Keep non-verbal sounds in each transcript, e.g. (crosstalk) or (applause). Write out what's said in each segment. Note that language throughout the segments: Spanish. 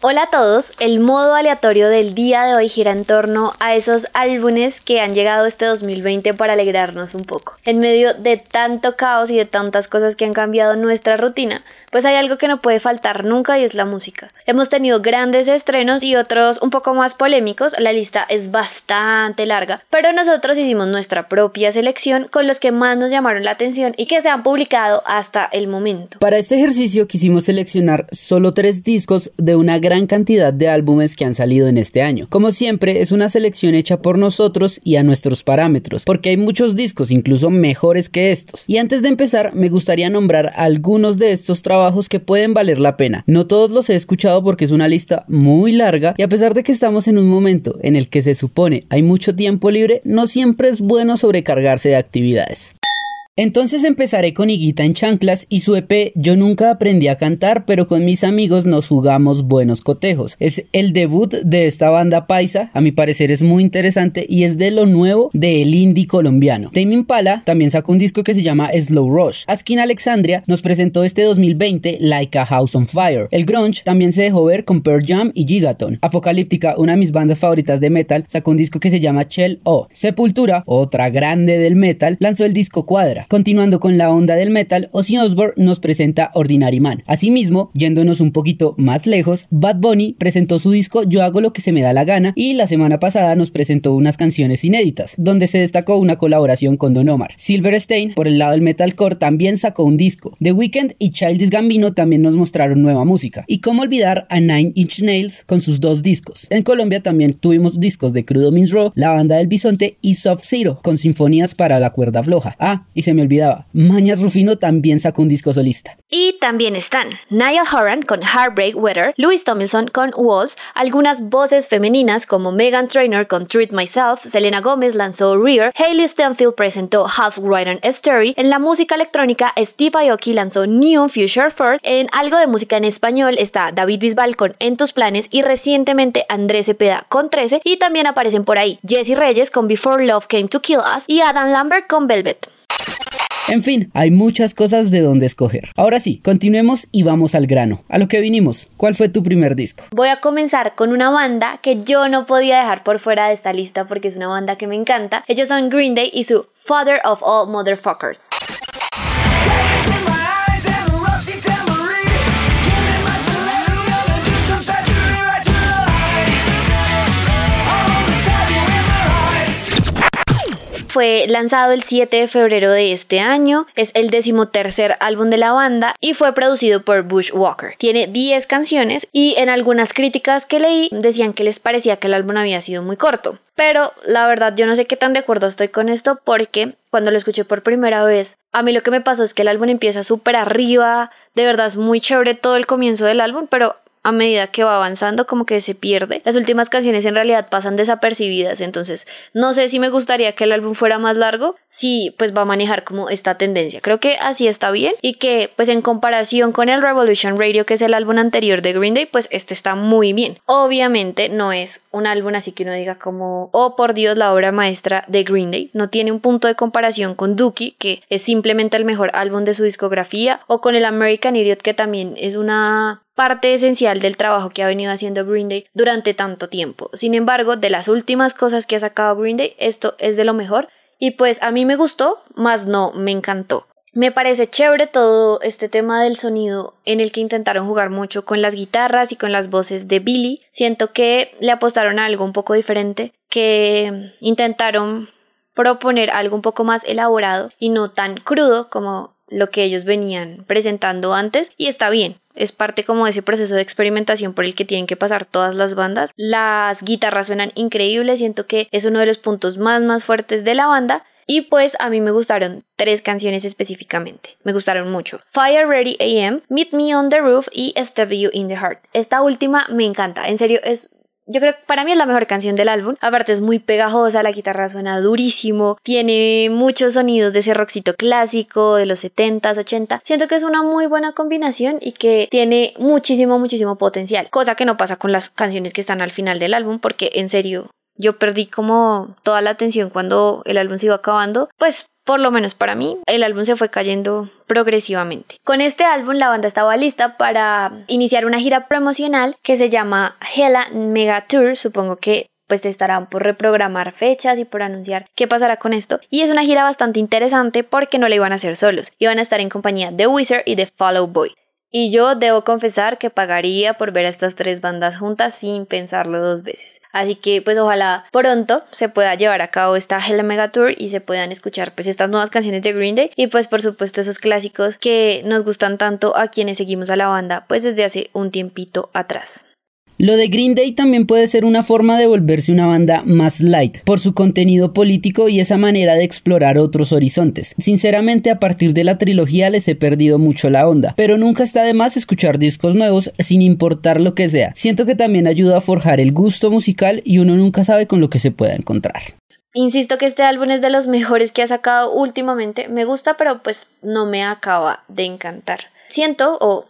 Hola a todos, el modo aleatorio del día de hoy gira en torno a esos álbumes que han llegado este 2020 para alegrarnos un poco. En medio de tanto caos y de tantas cosas que han cambiado nuestra rutina, pues hay algo que no puede faltar nunca y es la música. Hemos tenido grandes estrenos y otros un poco más polémicos, la lista es bastante larga, pero nosotros hicimos nuestra propia selección con los que más nos llamaron la atención y que se han publicado hasta el momento. Para este ejercicio quisimos seleccionar solo tres discos de una cantidad de álbumes que han salido en este año. Como siempre, es una selección hecha por nosotros y a nuestros parámetros, porque hay muchos discos incluso mejores que estos. Y antes de empezar, me gustaría nombrar algunos de estos trabajos que pueden valer la pena. No todos los he escuchado porque es una lista muy larga y a pesar de que estamos en un momento en el que se supone hay mucho tiempo libre, no siempre es bueno sobrecargarse de actividades. Entonces empezaré con Higuita en chanclas y su EP Yo nunca aprendí a cantar, pero con mis amigos nos jugamos buenos cotejos. Es el debut de esta banda paisa, a mi parecer es muy interesante y es de lo nuevo del indie colombiano. Tame Impala también sacó un disco que se llama Slow Rush. Askin Alexandria nos presentó este 2020 Like a House on Fire. El grunge también se dejó ver con Pearl Jam y Gigaton. Apocalíptica, una de mis bandas favoritas de metal, sacó un disco que se llama Shell O. Sepultura, otra grande del metal, lanzó el disco Cuadra. Continuando con la onda del metal, Ozzy Osbourne nos presenta Ordinary Man. Asimismo, yéndonos un poquito más lejos, Bad Bunny presentó su disco Yo hago lo que se me da la gana y la semana pasada nos presentó unas canciones inéditas, donde se destacó una colaboración con Don Omar. Silverstein, por el lado del metalcore, también sacó un disco. The Weeknd y Childish Gambino también nos mostraron nueva música. Y cómo olvidar a Nine Inch Nails con sus dos discos. En Colombia también tuvimos discos de Crudo Means La Banda del Bisonte y Soft Zero, con sinfonías para la cuerda floja. Ah, y se me olvidaba, Mañas Rufino también sacó un disco solista. Y también están Niall Horan con Heartbreak Weather, Louis Tomlinson con Walls, algunas voces femeninas como Megan Trainor con Treat Myself, Selena Gomez lanzó Rear, Hailey Stenfield presentó Half and Story, en la música electrónica Steve Aoki lanzó Neon Future 4, en algo de música en español está David Bisbal con En tus planes y recientemente Andrés Cepeda con 13 y también aparecen por ahí Jesse Reyes con Before Love Came to Kill Us y Adam Lambert con Velvet. En fin, hay muchas cosas de donde escoger. Ahora sí, continuemos y vamos al grano. A lo que vinimos, ¿cuál fue tu primer disco? Voy a comenzar con una banda que yo no podía dejar por fuera de esta lista porque es una banda que me encanta. Ellos son Green Day y su Father of All Motherfuckers. Fue lanzado el 7 de febrero de este año, es el decimotercer álbum de la banda y fue producido por Bushwalker. Tiene 10 canciones y en algunas críticas que leí decían que les parecía que el álbum había sido muy corto. Pero la verdad yo no sé qué tan de acuerdo estoy con esto porque cuando lo escuché por primera vez, a mí lo que me pasó es que el álbum empieza súper arriba, de verdad es muy chévere todo el comienzo del álbum, pero a medida que va avanzando como que se pierde. Las últimas canciones en realidad pasan desapercibidas, entonces no sé si me gustaría que el álbum fuera más largo, si pues va a manejar como esta tendencia. Creo que así está bien y que pues en comparación con el Revolution Radio que es el álbum anterior de Green Day, pues este está muy bien. Obviamente no es un álbum así que uno diga como, oh por Dios, la obra maestra de Green Day. No tiene un punto de comparación con Dookie, que es simplemente el mejor álbum de su discografía, o con el American Idiot, que también es una parte esencial del trabajo que ha venido haciendo Green Day durante tanto tiempo. Sin embargo, de las últimas cosas que ha sacado Green Day, esto es de lo mejor y pues a mí me gustó, más no me encantó. Me parece chévere todo este tema del sonido en el que intentaron jugar mucho con las guitarras y con las voces de Billy. Siento que le apostaron a algo un poco diferente, que intentaron proponer algo un poco más elaborado y no tan crudo como lo que ellos venían presentando antes y está bien. Es parte como de ese proceso de experimentación por el que tienen que pasar todas las bandas. Las guitarras suenan increíbles, siento que es uno de los puntos más más fuertes de la banda. Y pues a mí me gustaron tres canciones específicamente. Me gustaron mucho. Fire Ready AM, Meet Me on the Roof y Step You in the Heart. Esta última me encanta. En serio, es yo creo que para mí es la mejor canción del álbum. Aparte es muy pegajosa, la guitarra suena durísimo, tiene muchos sonidos de ese rockcito clásico de los 70s, 80 Siento que es una muy buena combinación y que tiene muchísimo, muchísimo potencial. Cosa que no pasa con las canciones que están al final del álbum porque en serio yo perdí como toda la atención cuando el álbum se iba acabando, pues por lo menos para mí, el álbum se fue cayendo progresivamente. Con este álbum la banda estaba lista para iniciar una gira promocional que se llama Hella Mega Tour, supongo que pues estarán por reprogramar fechas y por anunciar qué pasará con esto. Y es una gira bastante interesante porque no la iban a hacer solos, iban a estar en compañía de Wizard y de Follow Boy. Y yo debo confesar que pagaría por ver a estas tres bandas juntas sin pensarlo dos veces. Así que pues ojalá pronto se pueda llevar a cabo esta Hell Mega Tour y se puedan escuchar pues estas nuevas canciones de Green Day y pues por supuesto esos clásicos que nos gustan tanto a quienes seguimos a la banda pues desde hace un tiempito atrás. Lo de Green Day también puede ser una forma de volverse una banda más light, por su contenido político y esa manera de explorar otros horizontes. Sinceramente, a partir de la trilogía les he perdido mucho la onda, pero nunca está de más escuchar discos nuevos sin importar lo que sea. Siento que también ayuda a forjar el gusto musical y uno nunca sabe con lo que se pueda encontrar. Insisto que este álbum es de los mejores que ha sacado últimamente. Me gusta, pero pues no me acaba de encantar. Siento, o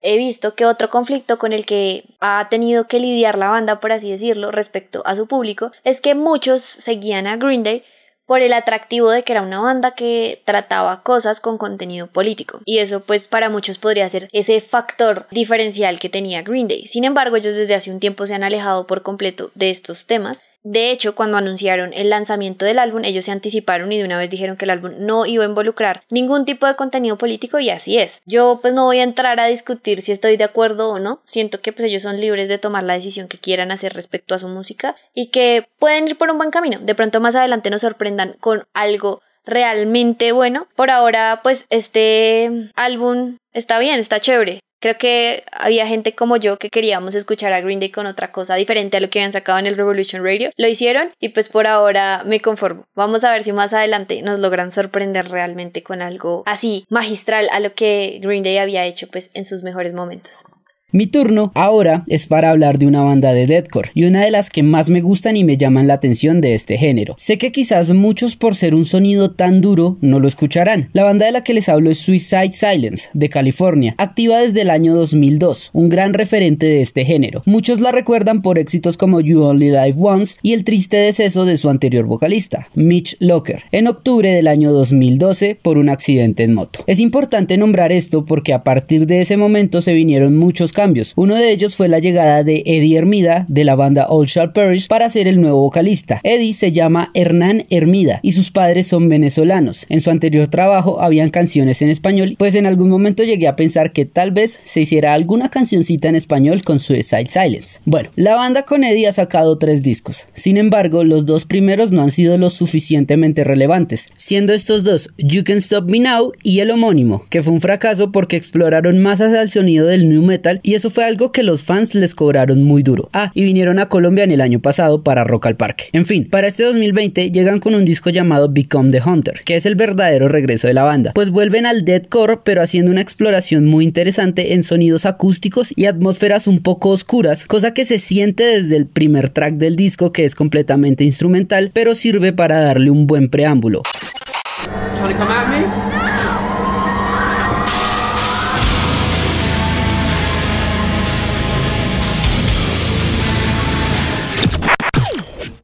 he visto que otro conflicto con el que ha tenido que lidiar la banda, por así decirlo, respecto a su público, es que muchos seguían a Green Day por el atractivo de que era una banda que trataba cosas con contenido político. Y eso pues para muchos podría ser ese factor diferencial que tenía Green Day. Sin embargo, ellos desde hace un tiempo se han alejado por completo de estos temas de hecho, cuando anunciaron el lanzamiento del álbum, ellos se anticiparon y de una vez dijeron que el álbum no iba a involucrar ningún tipo de contenido político y así es. Yo pues no voy a entrar a discutir si estoy de acuerdo o no. Siento que pues ellos son libres de tomar la decisión que quieran hacer respecto a su música y que pueden ir por un buen camino. De pronto más adelante nos sorprendan con algo realmente bueno. Por ahora pues este álbum está bien, está chévere. Creo que había gente como yo que queríamos escuchar a Green Day con otra cosa diferente a lo que habían sacado en el Revolution Radio. Lo hicieron y pues por ahora me conformo. Vamos a ver si más adelante nos logran sorprender realmente con algo así magistral a lo que Green Day había hecho pues en sus mejores momentos. Mi turno ahora es para hablar de una banda de deathcore y una de las que más me gustan y me llaman la atención de este género. Sé que quizás muchos por ser un sonido tan duro no lo escucharán. La banda de la que les hablo es Suicide Silence de California, activa desde el año 2002, un gran referente de este género. Muchos la recuerdan por éxitos como You Only Live Once y el triste deceso de su anterior vocalista, Mitch Locker, en octubre del año 2012 por un accidente en moto. Es importante nombrar esto porque a partir de ese momento se vinieron muchos cambios. Uno de ellos fue la llegada de Eddie Hermida de la banda Old Shall Perish para ser el nuevo vocalista. Eddie se llama Hernán Hermida y sus padres son venezolanos. En su anterior trabajo habían canciones en español, pues en algún momento llegué a pensar que tal vez se hiciera alguna cancioncita en español con Suicide Silence. Bueno, la banda con Eddie ha sacado tres discos. Sin embargo, los dos primeros no han sido lo suficientemente relevantes, siendo estos dos You Can Stop Me Now y el homónimo, que fue un fracaso porque exploraron más hacia el sonido del new metal y eso fue algo que los fans les cobraron muy duro. Ah, y vinieron a Colombia en el año pasado para Rock al Parque. En fin, para este 2020 llegan con un disco llamado Become the Hunter, que es el verdadero regreso de la banda, pues vuelven al deathcore pero haciendo una exploración muy interesante en sonidos acústicos y atmósferas un poco oscuras, cosa que se siente desde el primer track del disco que es completamente instrumental, pero sirve para darle un buen preámbulo.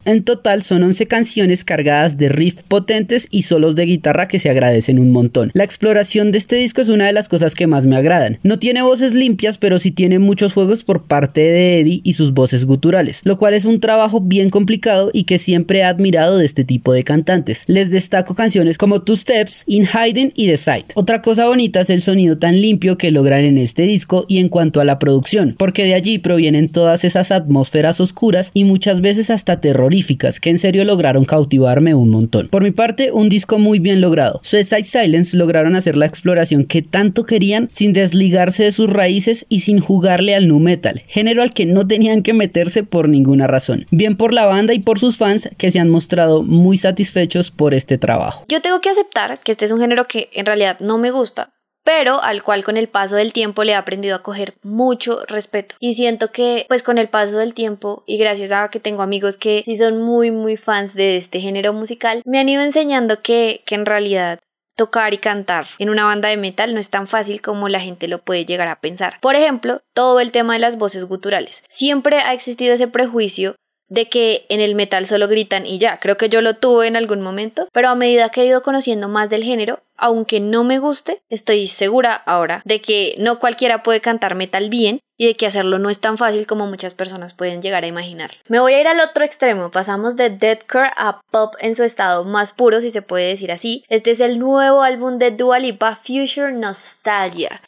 En total son 11 canciones cargadas de riffs potentes y solos de guitarra que se agradecen un montón. La exploración de este disco es una de las cosas que más me agradan. No tiene voces limpias, pero sí tiene muchos juegos por parte de Eddie y sus voces guturales, lo cual es un trabajo bien complicado y que siempre he admirado de este tipo de cantantes. Les destaco canciones como Two Steps, In Hiding y The Sight. Otra cosa bonita es el sonido tan limpio que logran en este disco y en cuanto a la producción, porque de allí provienen todas esas atmósferas oscuras y muchas veces hasta terroríficas que en serio lograron cautivarme un montón. Por mi parte, un disco muy bien logrado. Suicide Silence lograron hacer la exploración que tanto querían sin desligarse de sus raíces y sin jugarle al nu metal, género al que no tenían que meterse por ninguna razón. Bien por la banda y por sus fans que se han mostrado muy satisfechos por este trabajo. Yo tengo que aceptar que este es un género que en realidad no me gusta, pero al cual con el paso del tiempo le he aprendido a coger mucho respeto. Y siento que pues con el paso del tiempo y gracias a que tengo amigos que sí son muy muy fans de este género musical, me han ido enseñando que, que en realidad tocar y cantar en una banda de metal no es tan fácil como la gente lo puede llegar a pensar. Por ejemplo, todo el tema de las voces guturales. Siempre ha existido ese prejuicio de que en el metal solo gritan y ya. Creo que yo lo tuve en algún momento, pero a medida que he ido conociendo más del género, aunque no me guste, estoy segura ahora de que no cualquiera puede cantar metal bien y de que hacerlo no es tan fácil como muchas personas pueden llegar a imaginar. Me voy a ir al otro extremo, pasamos de deathcore a pop en su estado más puro, si se puede decir así. Este es el nuevo álbum de Dua Lipa, Future Nostalgia.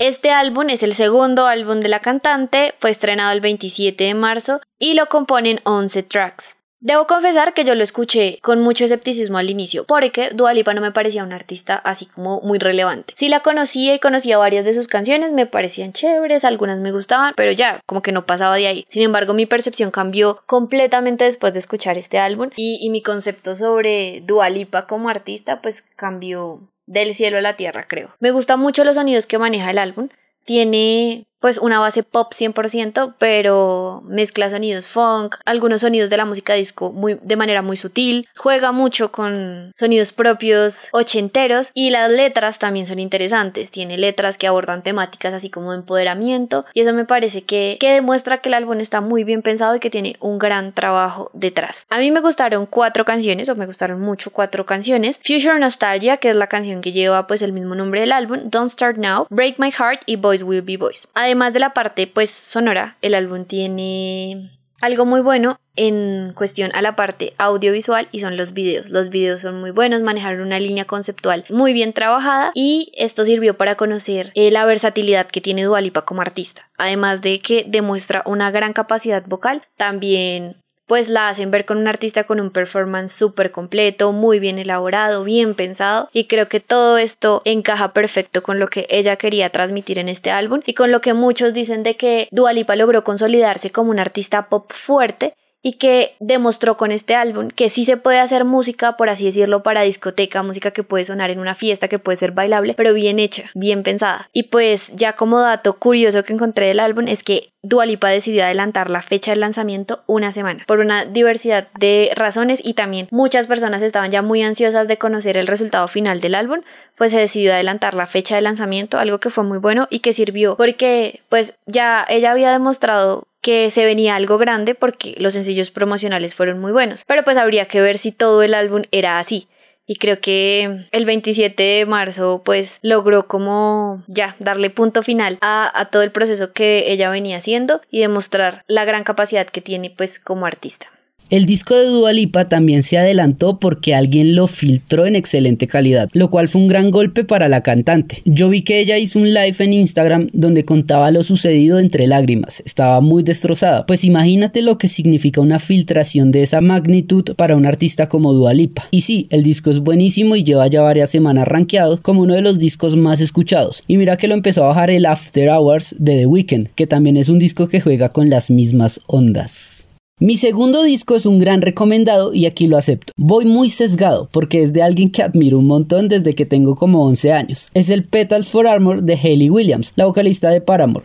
Este álbum es el segundo álbum de la cantante, fue estrenado el 27 de marzo y lo componen 11 tracks. Debo confesar que yo lo escuché con mucho escepticismo al inicio, porque Dua Lipa no me parecía una artista así como muy relevante. Sí la conocía y conocía varias de sus canciones, me parecían chéveres, algunas me gustaban, pero ya, como que no pasaba de ahí. Sin embargo, mi percepción cambió completamente después de escuchar este álbum y, y mi concepto sobre Dua Lipa como artista pues cambió del cielo a la tierra, creo. Me gustan mucho los sonidos que maneja el álbum. Tiene pues una base pop 100%, pero mezcla sonidos funk, algunos sonidos de la música disco muy, de manera muy sutil, juega mucho con sonidos propios ochenteros y las letras también son interesantes, tiene letras que abordan temáticas así como empoderamiento y eso me parece que, que demuestra que el álbum está muy bien pensado y que tiene un gran trabajo detrás. A mí me gustaron cuatro canciones o me gustaron mucho cuatro canciones, Future Nostalgia, que es la canción que lleva pues el mismo nombre del álbum, Don't Start Now, Break My Heart y Boys Will Be Boys. De la parte pues sonora, el álbum tiene algo muy bueno en cuestión a la parte audiovisual y son los videos. Los videos son muy buenos, manejaron una línea conceptual muy bien trabajada y esto sirvió para conocer eh, la versatilidad que tiene Dualipa como artista. Además de que demuestra una gran capacidad vocal, también pues la hacen ver con un artista con un performance súper completo, muy bien elaborado, bien pensado y creo que todo esto encaja perfecto con lo que ella quería transmitir en este álbum y con lo que muchos dicen de que Dualipa logró consolidarse como un artista pop fuerte y que demostró con este álbum que sí se puede hacer música, por así decirlo, para discoteca, música que puede sonar en una fiesta, que puede ser bailable, pero bien hecha, bien pensada. Y pues ya como dato curioso que encontré del álbum es que Dualipa decidió adelantar la fecha del lanzamiento una semana por una diversidad de razones y también muchas personas estaban ya muy ansiosas de conocer el resultado final del álbum, pues se decidió adelantar la fecha de lanzamiento, algo que fue muy bueno y que sirvió porque pues ya ella había demostrado que se venía algo grande porque los sencillos promocionales fueron muy buenos. Pero pues habría que ver si todo el álbum era así. Y creo que el 27 de marzo pues logró como ya darle punto final a, a todo el proceso que ella venía haciendo y demostrar la gran capacidad que tiene pues como artista. El disco de Dua Lipa también se adelantó porque alguien lo filtró en excelente calidad, lo cual fue un gran golpe para la cantante. Yo vi que ella hizo un live en Instagram donde contaba lo sucedido entre lágrimas. Estaba muy destrozada. Pues imagínate lo que significa una filtración de esa magnitud para un artista como Dua Lipa. Y sí, el disco es buenísimo y lleva ya varias semanas rankeado como uno de los discos más escuchados. Y mira que lo empezó a bajar el After Hours de The Weeknd, que también es un disco que juega con las mismas ondas. Mi segundo disco es un gran recomendado y aquí lo acepto. Voy muy sesgado porque es de alguien que admiro un montón desde que tengo como 11 años. Es el Petals for Armor de Hayley Williams, la vocalista de Paramore.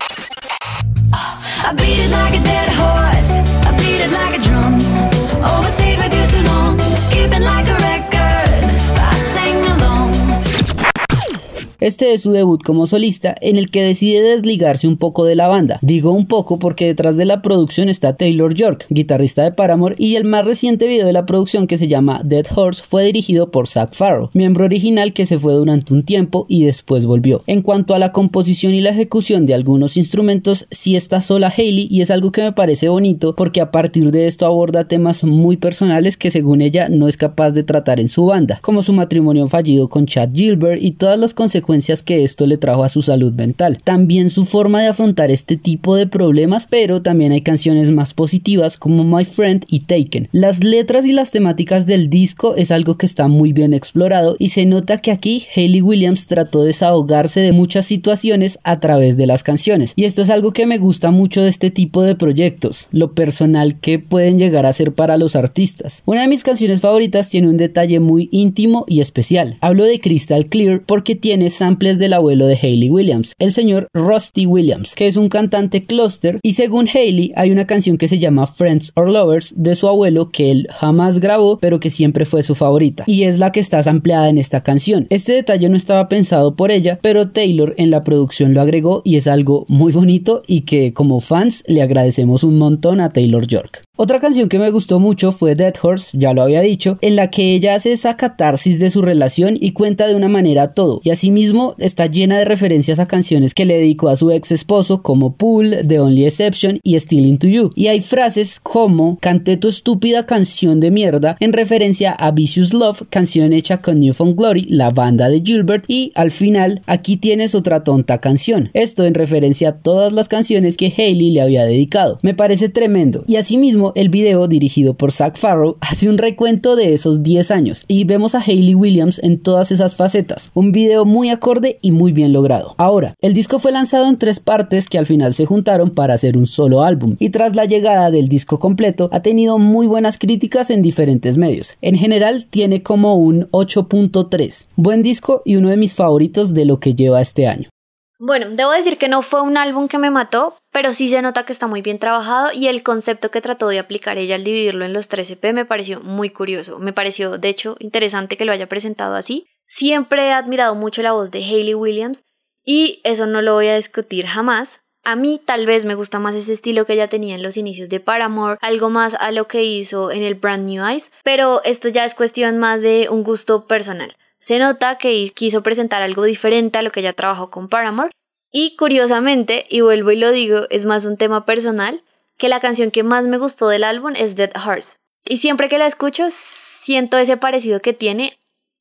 Este es su debut como solista en el que decide desligarse un poco de la banda. Digo un poco porque detrás de la producción está Taylor York, guitarrista de Paramore, y el más reciente video de la producción que se llama Dead Horse fue dirigido por Zach Farrow, miembro original que se fue durante un tiempo y después volvió. En cuanto a la composición y la ejecución de algunos instrumentos, sí está sola Hayley y es algo que me parece bonito porque a partir de esto aborda temas muy personales que según ella no es capaz de tratar en su banda, como su matrimonio fallido con Chad Gilbert y todas las consecuencias que esto le trajo a su salud mental. También su forma de afrontar este tipo de problemas, pero también hay canciones más positivas como My Friend y Taken. Las letras y las temáticas del disco es algo que está muy bien explorado y se nota que aquí Hayley Williams trató de desahogarse de muchas situaciones a través de las canciones. Y esto es algo que me gusta mucho de este tipo de proyectos, lo personal que pueden llegar a ser para los artistas. Una de mis canciones favoritas tiene un detalle muy íntimo y especial. Hablo de Crystal Clear porque tiene samples del abuelo de Hayley Williams, el señor Rusty Williams, que es un cantante cluster y según Hayley hay una canción que se llama Friends or Lovers de su abuelo que él jamás grabó pero que siempre fue su favorita y es la que está sampleada en esta canción. Este detalle no estaba pensado por ella, pero Taylor en la producción lo agregó y es algo muy bonito y que como fans le agradecemos un montón a Taylor York. Otra canción que me gustó mucho fue Dead Horse, ya lo había dicho, en la que ella hace esa catarsis de su relación y cuenta de una manera todo, y asimismo está llena de referencias a canciones que le dedicó a su ex esposo como Pool, The Only Exception y Still Into You. Y hay frases como canté tu estúpida canción de mierda en referencia a Vicious Love, canción hecha con Newfound Glory, la banda de Gilbert, y al final aquí tienes otra tonta canción. Esto en referencia a todas las canciones que Hailey le había dedicado. Me parece tremendo. Y asimismo el video dirigido por Zach Farrow (laughs) hace un recuento de esos 10 años y vemos a Hayley Williams en todas esas facetas. Un video muy acorde y muy bien logrado. Ahora, el disco fue lanzado en tres partes que al final se juntaron para hacer un solo álbum y tras la llegada del disco completo ha tenido muy buenas críticas en diferentes medios. En general tiene como un 8.3. Buen disco y uno de mis favoritos de lo que lleva este año. Bueno, debo decir que no fue un álbum que me mató, pero sí se nota que está muy bien trabajado y el concepto que trató de aplicar ella al dividirlo en los 3 EP me pareció muy curioso. Me pareció, de hecho, interesante que lo haya presentado así. Siempre he admirado mucho la voz de Hayley Williams y eso no lo voy a discutir jamás. A mí tal vez me gusta más ese estilo que ella tenía en los inicios de Paramore, algo más a lo que hizo en el Brand New Eyes, pero esto ya es cuestión más de un gusto personal. Se nota que quiso presentar algo diferente a lo que ya trabajó con Paramore. Y curiosamente, y vuelvo y lo digo, es más un tema personal, que la canción que más me gustó del álbum es Dead Hearts. Y siempre que la escucho, siento ese parecido que tiene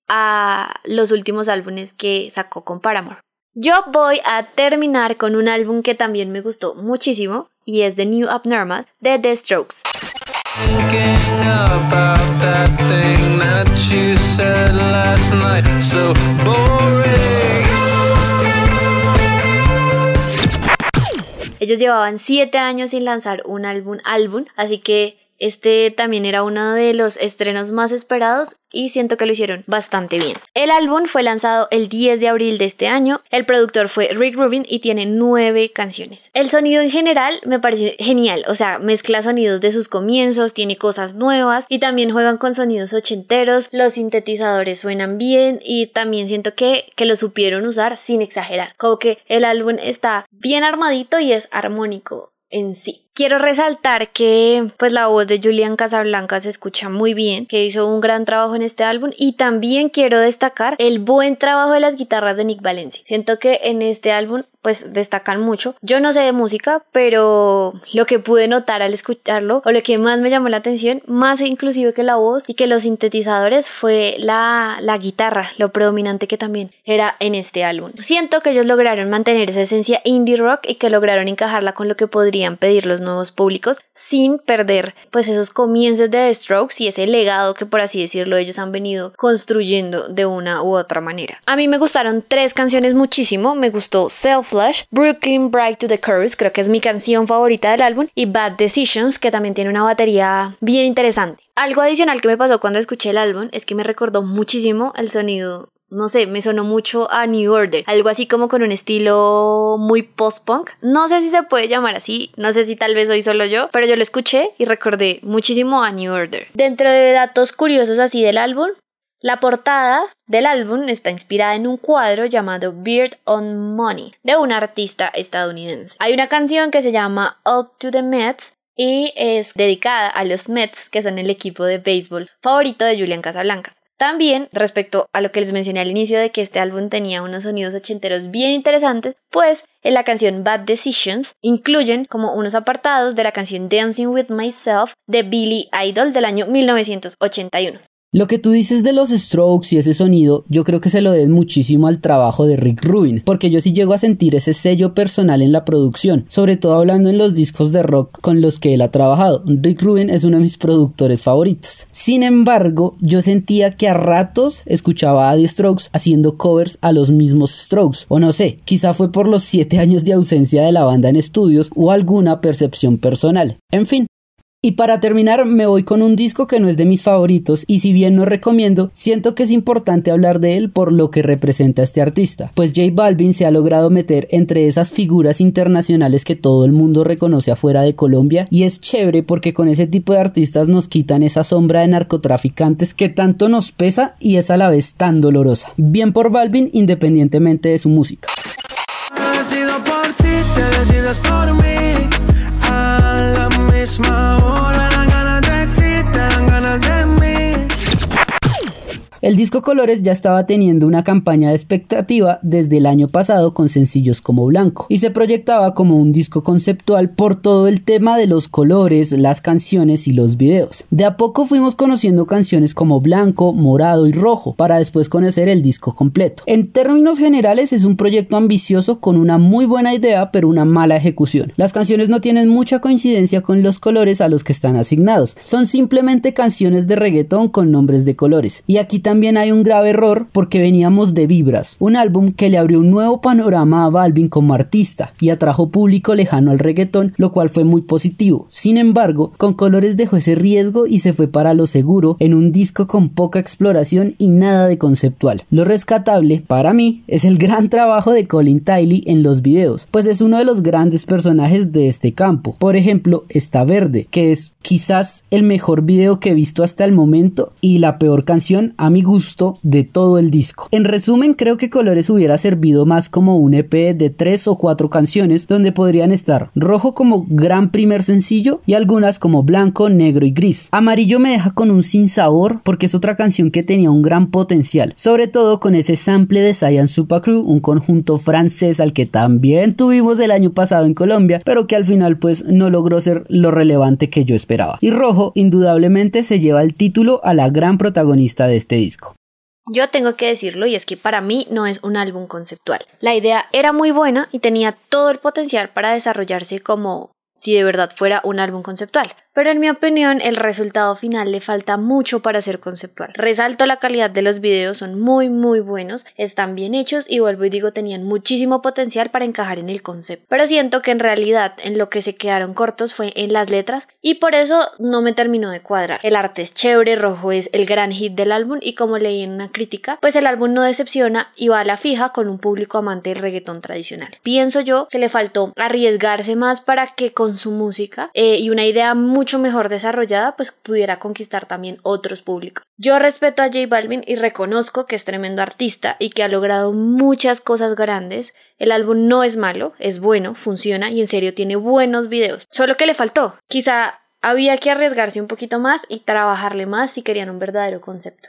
a los últimos álbumes que sacó con Paramore. Yo voy a terminar con un álbum que también me gustó muchísimo y es The New Abnormal de The Strokes. Ellos llevaban siete años sin lanzar un álbum, álbum, así que este también era uno de los estrenos más esperados y siento que lo hicieron bastante bien. El álbum fue lanzado el 10 de abril de este año, el productor fue Rick Rubin y tiene nueve canciones. El sonido en general me pareció genial, o sea, mezcla sonidos de sus comienzos, tiene cosas nuevas y también juegan con sonidos ochenteros, los sintetizadores suenan bien y también siento que, que lo supieron usar sin exagerar, como que el álbum está bien armadito y es armónico en sí. Quiero resaltar que pues la voz de Julian Casablanca se escucha muy bien, que hizo un gran trabajo en este álbum y también quiero destacar el buen trabajo de las guitarras de Nick Valencia. Siento que en este álbum pues destacan mucho. Yo no sé de música, pero lo que pude notar al escucharlo o lo que más me llamó la atención, más inclusive que la voz y que los sintetizadores fue la, la guitarra, lo predominante que también era en este álbum. Siento que ellos lograron mantener esa esencia indie rock y que lograron encajarla con lo que podrían pedir los nuevos públicos sin perder pues esos comienzos de The Strokes y ese legado que por así decirlo ellos han venido construyendo de una u otra manera. A mí me gustaron tres canciones muchísimo, me gustó Self Brooklyn Bright to the Curse, creo que es mi canción favorita del álbum, y Bad Decisions, que también tiene una batería bien interesante. Algo adicional que me pasó cuando escuché el álbum es que me recordó muchísimo el sonido no sé, me sonó mucho a New Order, algo así como con un estilo muy post-punk. No sé si se puede llamar así, no sé si tal vez soy solo yo, pero yo lo escuché y recordé muchísimo a New Order. Dentro de datos curiosos así del álbum, la portada del álbum está inspirada en un cuadro llamado Beard on Money de un artista estadounidense. Hay una canción que se llama Out to the Mets y es dedicada a los Mets, que son el equipo de béisbol favorito de Julian Casablancas. También, respecto a lo que les mencioné al inicio de que este álbum tenía unos sonidos ochenteros bien interesantes, pues en la canción Bad Decisions incluyen como unos apartados de la canción Dancing with Myself de Billy Idol del año 1981. Lo que tú dices de los strokes y ese sonido, yo creo que se lo den muchísimo al trabajo de Rick Rubin, porque yo sí llego a sentir ese sello personal en la producción, sobre todo hablando en los discos de rock con los que él ha trabajado. Rick Rubin es uno de mis productores favoritos. Sin embargo, yo sentía que a ratos escuchaba a The Strokes haciendo covers a los mismos Strokes, o no sé, quizá fue por los 7 años de ausencia de la banda en estudios o alguna percepción personal. En fin, Y para terminar me voy con un disco que no es de mis favoritos y si bien no recomiendo, siento que es importante hablar de él por lo que representa a este artista, pues J Balvin se ha logrado meter entre esas figuras internacionales que todo el mundo reconoce afuera de Colombia y es chévere porque con ese tipo de artistas nos quitan esa sombra de narcotraficantes que tanto nos pesa y es a la vez tan dolorosa. Bien por Balvin independientemente de su música. El disco Colores ya estaba teniendo una campaña de expectativa desde el año pasado con sencillos como Blanco y se proyectaba como un disco conceptual por todo el tema de los colores, las canciones y los videos. De a poco fuimos conociendo canciones como Blanco, Morado y Rojo para después conocer el disco completo. En términos generales es un proyecto ambicioso con una muy buena idea pero una mala ejecución. Las canciones no tienen mucha coincidencia con los colores a los que están asignados. Son simplemente canciones de reggaetón con nombres de colores. Y aquí hay un grave error porque veníamos de Vibras, un álbum que le abrió un nuevo panorama a Balvin como artista y atrajo público lejano al reggaetón, lo cual fue muy positivo. Sin embargo, con Colores dejó ese riesgo y se fue para lo seguro en un disco con poca exploración y nada de conceptual. Lo rescatable, para mí, es el gran trabajo de Colin Tiley en los videos, pues es uno de los grandes personajes de este campo. Por ejemplo, está Verde, que es quizás el mejor video que he visto hasta el momento y la peor canción a mi gusto de todo el disco. En resumen, creo que Colores hubiera servido más como un EP de tres o cuatro canciones donde podrían estar rojo como gran primer sencillo y algunas como blanco, negro y gris. Amarillo me deja con un sin sabor porque es otra canción que tenía un gran potencial, sobre todo con ese sample de Super Crew, un conjunto francés al que también tuvimos el año pasado en Colombia, pero que al final pues no logró ser lo relevante que yo esperaba. Y rojo indudablemente se lleva el título a la gran protagonista de este Yo tengo que decirlo y es que para mí no es un álbum conceptual. La idea era muy buena y tenía todo el potencial para desarrollarse como si de verdad fuera un álbum conceptual pero en mi opinión el resultado final le falta mucho para ser conceptual. Resalto la calidad de los videos, son muy muy buenos, están bien hechos y vuelvo y digo tenían muchísimo potencial para encajar en el concepto. Pero siento que en realidad en lo que se quedaron cortos fue en las letras y por eso no me terminó de cuadrar. El arte es chévere, rojo es el gran hit del álbum y como leí en una crítica, pues el álbum no decepciona y va a la fija con un público amante del reggaetón tradicional. Pienso yo que le faltó arriesgarse más para que con su música eh, y una idea muy mucho mejor desarrollada, pues pudiera conquistar también otros públicos. Yo respeto a J Balvin y reconozco que es tremendo artista y que ha logrado muchas cosas grandes. El álbum no es malo, es bueno, funciona y en serio tiene buenos videos. Solo que le faltó. Quizá había que arriesgarse un poquito más y trabajarle más si querían un verdadero concepto.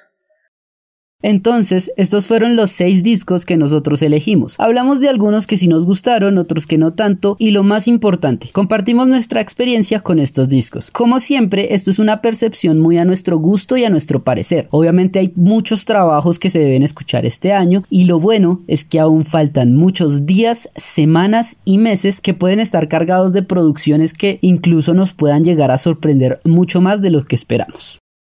Entonces, estos fueron los seis discos que nosotros elegimos. Hablamos de algunos que sí nos gustaron, otros que no tanto, y lo más importante, compartimos nuestra experiencia con estos discos. Como siempre, esto es una percepción muy a nuestro gusto y a nuestro parecer. Obviamente hay muchos trabajos que se deben escuchar este año, y lo bueno es que aún faltan muchos días, semanas y meses que pueden estar cargados de producciones que incluso nos puedan llegar a sorprender mucho más de lo que esperamos.